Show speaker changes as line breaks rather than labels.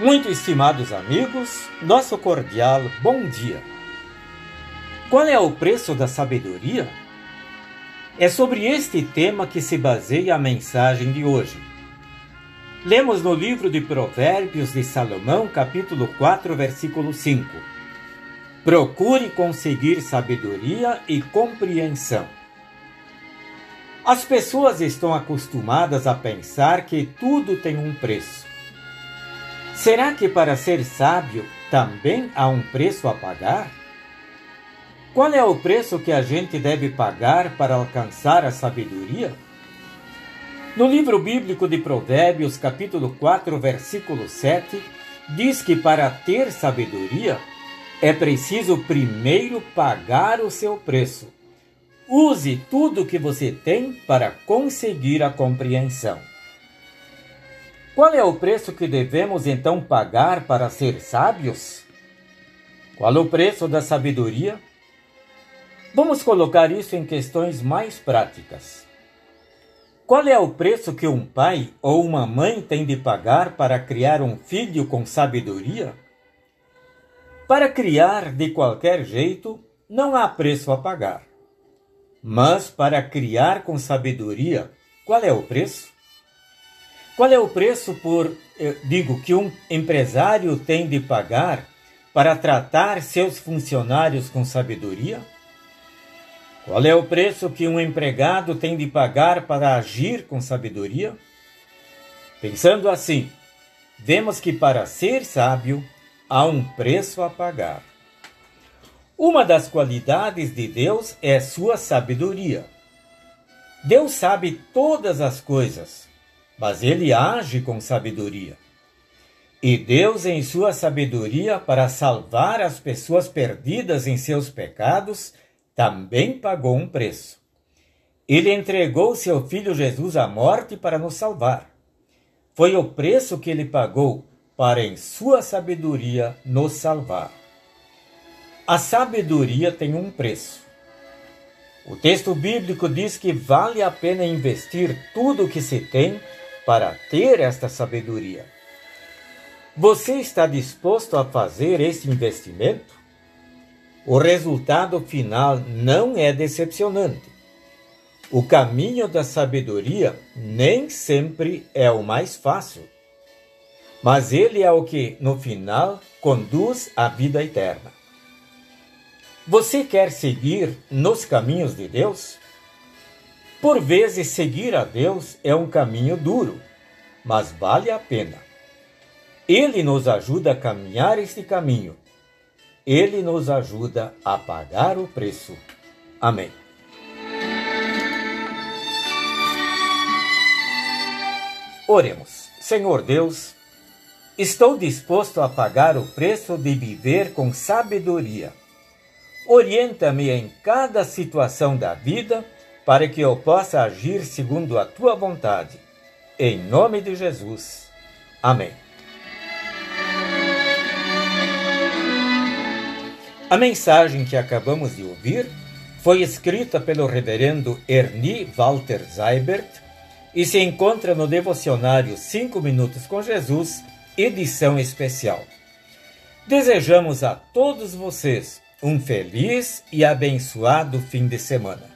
Muito estimados amigos, nosso cordial bom dia. Qual é o preço da sabedoria? É sobre este tema que se baseia a mensagem de hoje. Lemos no livro de Provérbios de Salomão, capítulo 4, versículo 5. Procure conseguir sabedoria e compreensão. As pessoas estão acostumadas a pensar que tudo tem um preço. Será que para ser sábio também há um preço a pagar? Qual é o preço que a gente deve pagar para alcançar a sabedoria? No livro bíblico de Provérbios, capítulo 4, versículo 7, diz que para ter sabedoria é preciso primeiro pagar o seu preço. Use tudo o que você tem para conseguir a compreensão. Qual é o preço que devemos então pagar para ser sábios? Qual o preço da sabedoria? Vamos colocar isso em questões mais práticas. Qual é o preço que um pai ou uma mãe tem de pagar para criar um filho com sabedoria? Para criar de qualquer jeito, não há preço a pagar. Mas para criar com sabedoria, qual é o preço? Qual é o preço por, digo, que um empresário tem de pagar para tratar seus funcionários com sabedoria? Qual é o preço que um empregado tem de pagar para agir com sabedoria? Pensando assim, vemos que para ser sábio há um preço a pagar. Uma das qualidades de Deus é sua sabedoria. Deus sabe todas as coisas, mas ele age com sabedoria. E Deus, em sua sabedoria, para salvar as pessoas perdidas em seus pecados, também pagou um preço. Ele entregou seu filho Jesus à morte para nos salvar. Foi o preço que ele pagou para, em sua sabedoria, nos salvar. A sabedoria tem um preço. O texto bíblico diz que vale a pena investir tudo o que se tem para ter esta sabedoria. Você está disposto a fazer este investimento? o resultado final não é decepcionante. O caminho da sabedoria nem sempre é o mais fácil, mas ele é o que, no final, conduz à vida eterna. Você quer seguir nos caminhos de Deus? Por vezes, seguir a Deus é um caminho duro, mas vale a pena. Ele nos ajuda a caminhar este caminho ele nos ajuda a pagar o preço. Amém. Oremos. Senhor Deus, estou disposto a pagar o preço de viver com sabedoria. Orienta-me em cada situação da vida para que eu possa agir segundo a tua vontade. Em nome de Jesus. Amém. A mensagem que acabamos de ouvir foi escrita pelo reverendo Ernie Walter Seibert e se encontra no devocionário 5 Minutos com Jesus, edição especial. Desejamos a todos vocês um feliz e abençoado fim de semana.